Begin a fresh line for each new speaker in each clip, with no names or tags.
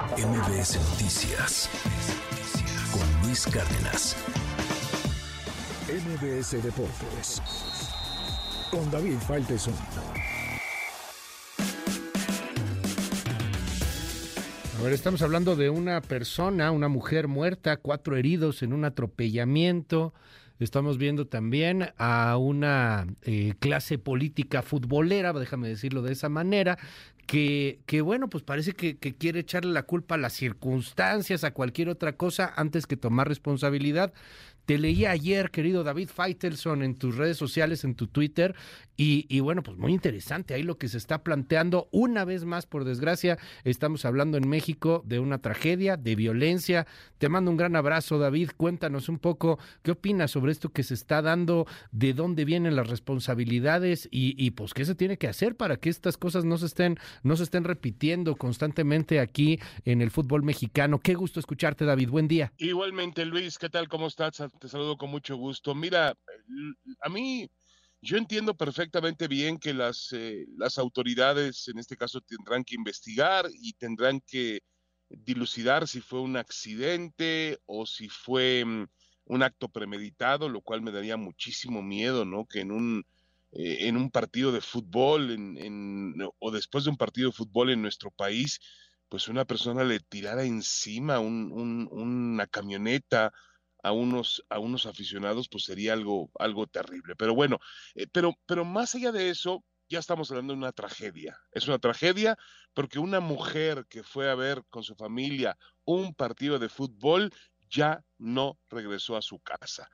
MBS Noticias con Luis Cárdenas. MBS Deportes con David Faitelson.
A ver, estamos hablando de una persona, una mujer muerta, cuatro heridos en un atropellamiento. Estamos viendo también a una eh, clase política futbolera, déjame decirlo de esa manera, que, que bueno, pues parece que, quiere echarle la culpa a las circunstancias, a cualquier otra cosa, antes que tomar responsabilidad. Te leí ayer, querido David Feitelson, en tus redes sociales, en tu Twitter, y, y, bueno, pues muy interesante ahí lo que se está planteando. Una vez más, por desgracia, estamos hablando en México de una tragedia, de violencia. Te mando un gran abrazo, David. Cuéntanos un poco qué opinas sobre esto que se está dando, de dónde vienen las responsabilidades y, y pues qué se tiene que hacer para que estas cosas no se estén, no se estén repitiendo constantemente aquí en el fútbol mexicano. Qué gusto escucharte, David. Buen día.
Igualmente, Luis, ¿qué tal? ¿Cómo estás? Te saludo con mucho gusto. Mira, a mí yo entiendo perfectamente bien que las, eh, las autoridades en este caso tendrán que investigar y tendrán que dilucidar si fue un accidente o si fue um, un acto premeditado, lo cual me daría muchísimo miedo, ¿no? Que en un, eh, en un partido de fútbol en, en, o después de un partido de fútbol en nuestro país, pues una persona le tirara encima un, un, una camioneta a unos, a unos aficionados, pues sería algo, algo terrible. Pero bueno, eh, pero, pero más allá de eso, ya estamos hablando de una tragedia. Es una tragedia porque una mujer que fue a ver con su familia un partido de fútbol ya no regresó a su casa.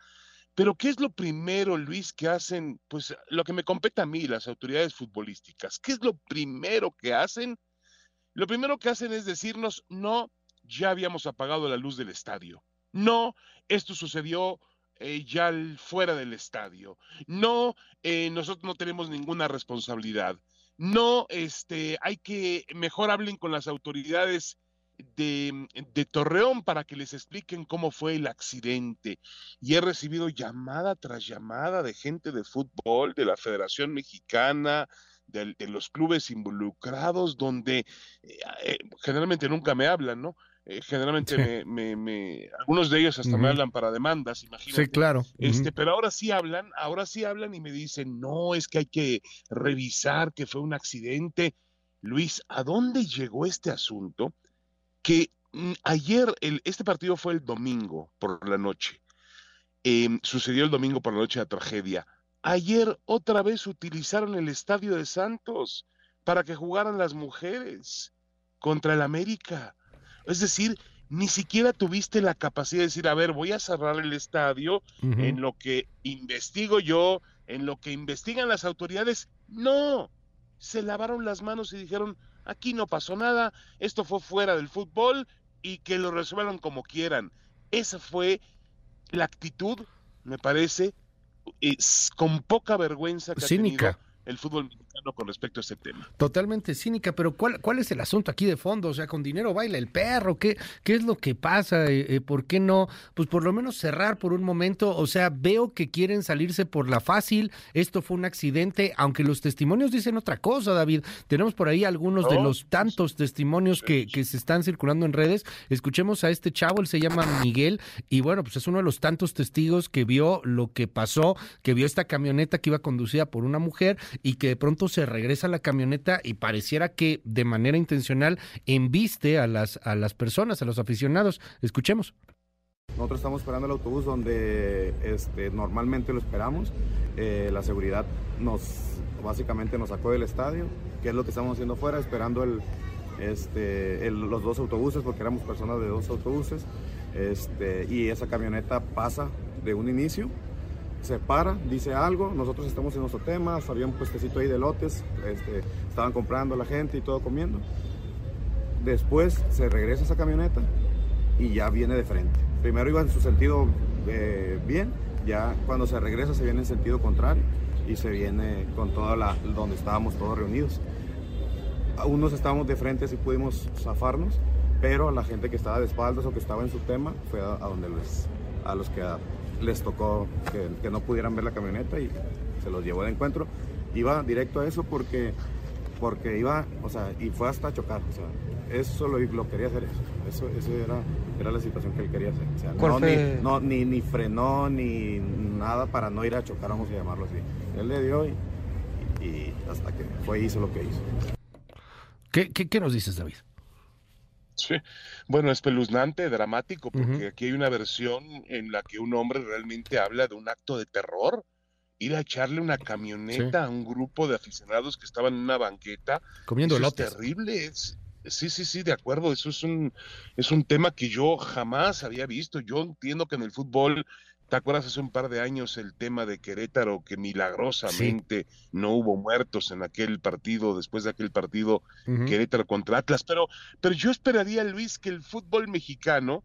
Pero ¿qué es lo primero, Luis, que hacen? Pues lo que me compete a mí, las autoridades futbolísticas. ¿Qué es lo primero que hacen? Lo primero que hacen es decirnos, no, ya habíamos apagado la luz del estadio. No, esto sucedió eh, ya fuera del estadio. No, eh, nosotros no tenemos ninguna responsabilidad. No, este, hay que, mejor hablen con las autoridades de, de, Torreón para que les expliquen cómo fue el accidente. Y he recibido llamada tras llamada de gente de fútbol, de la Federación Mexicana, de, de los clubes involucrados, donde eh, generalmente nunca me hablan, ¿no? Eh, generalmente sí. me, me, me, algunos de ellos hasta uh -huh. me hablan para demandas, imagínate.
Sí, claro. Uh -huh.
Este, pero ahora sí hablan, ahora sí hablan y me dicen, no, es que hay que revisar que fue un accidente. Luis, ¿a dónde llegó este asunto? Que mm, ayer, el, este partido fue el domingo por la noche. Eh, sucedió el domingo por la noche la tragedia. Ayer otra vez utilizaron el estadio de Santos para que jugaran las mujeres contra el América. Es decir, ni siquiera tuviste la capacidad de decir, a ver, voy a cerrar el estadio uh -huh. en lo que investigo yo, en lo que investigan las autoridades. No, se lavaron las manos y dijeron, aquí no pasó nada, esto fue fuera del fútbol y que lo resuelvan como quieran. Esa fue la actitud, me parece, es, con poca vergüenza que
Cínica.
ha tenido el fútbol mexicano con respecto a este tema.
Totalmente cínica, pero ¿cuál, cuál es el asunto aquí de fondo? O sea, con dinero baila el perro, ¿qué, qué es lo que pasa? Eh, eh, ¿Por qué no? Pues por lo menos cerrar por un momento, o sea, veo que quieren salirse por la fácil, esto fue un accidente, aunque los testimonios dicen otra cosa, David. Tenemos por ahí algunos oh, de los tantos testimonios que, que se están circulando en redes. Escuchemos a este chavo, él se llama Miguel, y bueno, pues es uno de los tantos testigos que vio lo que pasó, que vio esta camioneta que iba conducida por una mujer y que de pronto se regresa a la camioneta y pareciera que de manera intencional embiste a las, a las personas, a los aficionados. Escuchemos.
Nosotros estamos esperando el autobús donde este, normalmente lo esperamos. Eh, la seguridad nos básicamente nos sacó del estadio, que es lo que estamos haciendo afuera, esperando el, este, los dos autobuses, porque éramos personas de dos autobuses. Este, y esa camioneta pasa de un inicio se para, dice algo, nosotros estamos en nuestro tema, había un puestecito ahí de lotes, este, estaban comprando la gente y todo comiendo. Después se regresa esa camioneta y ya viene de frente. Primero iba en su sentido eh, bien, ya cuando se regresa se viene en sentido contrario y se viene con toda la, donde estábamos todos reunidos. Unos estábamos de frente, así pudimos zafarnos, pero la gente que estaba de espaldas o que estaba en su tema fue a, donde a los que les tocó que, que, no pudieran ver la camioneta y se los llevó de encuentro. Iba directo a eso porque, porque iba, o sea, y fue hasta chocar, o sea, eso lo, lo quería hacer eso. Eso, era, era la situación que él quería hacer. O sea,
¿Cuál
no,
fue?
ni, no, ni, ni frenó ni nada para no ir a chocar, vamos a llamarlo así. Él le dio y, y hasta que fue hizo lo que hizo.
¿Qué, qué, qué nos dices, David?
Sí. Bueno, espeluznante, dramático, porque aquí hay una versión en la que un hombre realmente habla de un acto de terror. Ir a echarle una camioneta a un grupo de aficionados que estaban en una banqueta.
Comiendo
Eso es terrible. es- sí, sí, sí, de acuerdo. Eso es un, es un tema que yo jamás había visto. Yo entiendo que en el fútbol, ¿te acuerdas hace un par de años el tema de Querétaro, que milagrosamente no hubo muertos en aquel partido, después de aquel partido. Querétaro contra Atlas, pero, pero yo esperaría, Luis, que el fútbol mexicano,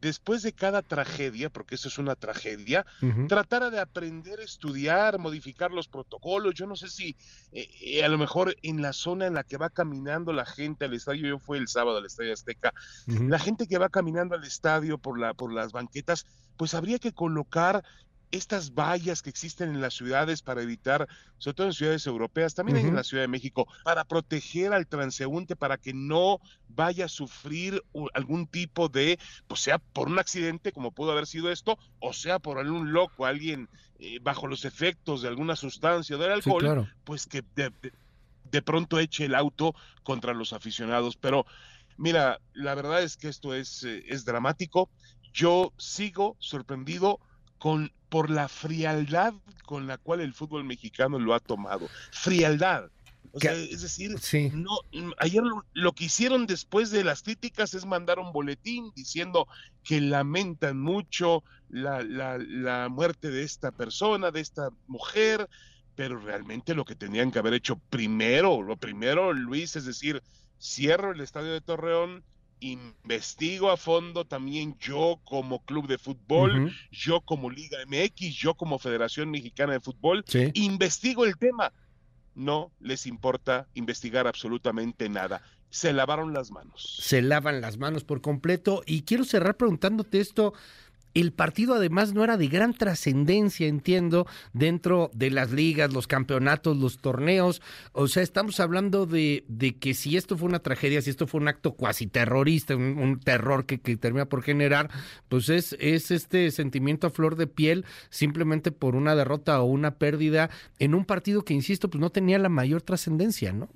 después de cada tragedia, porque eso es una tragedia, tratara de aprender, estudiar, modificar los protocolos. Yo no sé si eh, eh, a lo mejor en la zona en la que va caminando la gente al estadio, yo fui el sábado al Estadio Azteca, la gente que va caminando al estadio por, la, por las banquetas, pues habría que colocar estas vallas que existen en las ciudades para evitar, sobre todo en ciudades europeas, también en la Ciudad de México, para proteger al transeúnte, para que no vaya a sufrir algún tipo de, pues sea por un accidente, como pudo haber sido esto, o sea por algún loco, alguien eh, bajo los efectos de alguna sustancia o del
Sí,
alcohol,
claro.
pues que de, de- de pronto eche el auto contra los aficionados. Pero mira, la verdad es que esto es, eh, es dramático. Yo sigo sorprendido con, por la frialdad con la cual el fútbol mexicano lo ha tomado. Frialdad. O sea, es decir,
Sí.
no, ayer lo, lo que hicieron después de las críticas es mandar un boletín diciendo que lamentan mucho la, la, la muerte de esta persona, de esta mujer, pero realmente lo que tenían que haber hecho primero, lo primero, Luis, es decir, cierro el estadio de Torreón, investigo a fondo también yo como club de fútbol, yo como Liga MX, yo como Federación Mexicana de Fútbol,
Sí.
investigo el tema. No les importa investigar absolutamente nada. Se lavaron las manos.
se lavan las manos por completo. Y quiero cerrar preguntándote esto. El partido además no era de gran trascendencia, entiendo, dentro de las ligas, los campeonatos, los torneos. O sea, estamos hablando de, de que si esto fue una tragedia, si esto fue un acto cuasi terrorista, un, terror que, que termina por generar, pues es, es este sentimiento a flor de piel simplemente por una derrota o una pérdida en un partido que, insisto, pues no tenía la mayor trascendencia, ¿no?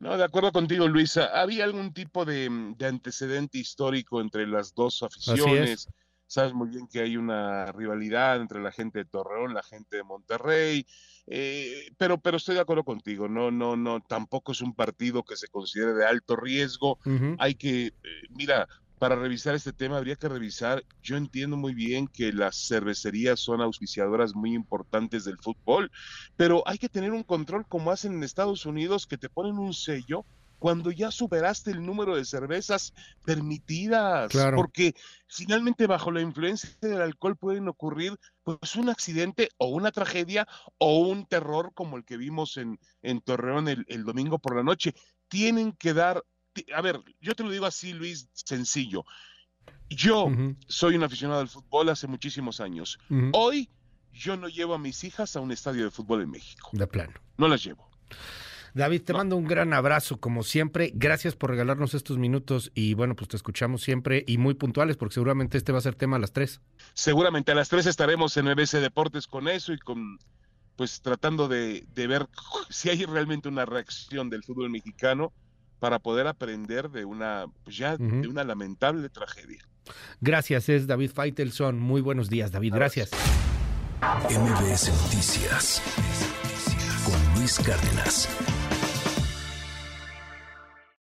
No, de acuerdo contigo, Luisa. Había algún tipo de, de antecedente histórico entre las dos aficiones. Sabes muy bien que hay una rivalidad entre la gente de Torreón, la gente de Monterrey, eh, pero, pero estoy de acuerdo contigo. No, no, no, tampoco es un partido que se considere de alto riesgo. Hay que, eh, mira, para revisar este tema habría que revisar, yo entiendo muy bien que las cervecerías son auspiciadoras muy importantes del fútbol, pero hay que tener un control como hacen en Estados Unidos, que te ponen un sello cuando ya superaste el número de cervezas permitidas,
Claro.
porque finalmente bajo la influencia del alcohol pueden ocurrir pues un accidente o una tragedia o un terror como el que vimos en, en Torreón el, el domingo por la noche. Tienen que dar a ver, yo te lo digo así, Luis, sencillo. Yo soy un aficionado al fútbol hace muchísimos años. Hoy yo no llevo a mis hijas a un estadio de fútbol en México.
De plano.
No las llevo.
David, te
No.
mando un gran abrazo, como siempre. Gracias por regalarnos estos minutos y bueno, pues te escuchamos siempre y muy puntuales porque seguramente este va a ser tema a las 3.
Seguramente a las 3 estaremos en MBC Deportes con eso y con, pues tratando de, de ver si hay realmente una reacción del fútbol mexicano para poder aprender de una, pues ya, de una lamentable tragedia.
Gracias, es David Feitelson. Muy buenos días, David. Gracias.
MBS Noticias con Luis Cárdenas.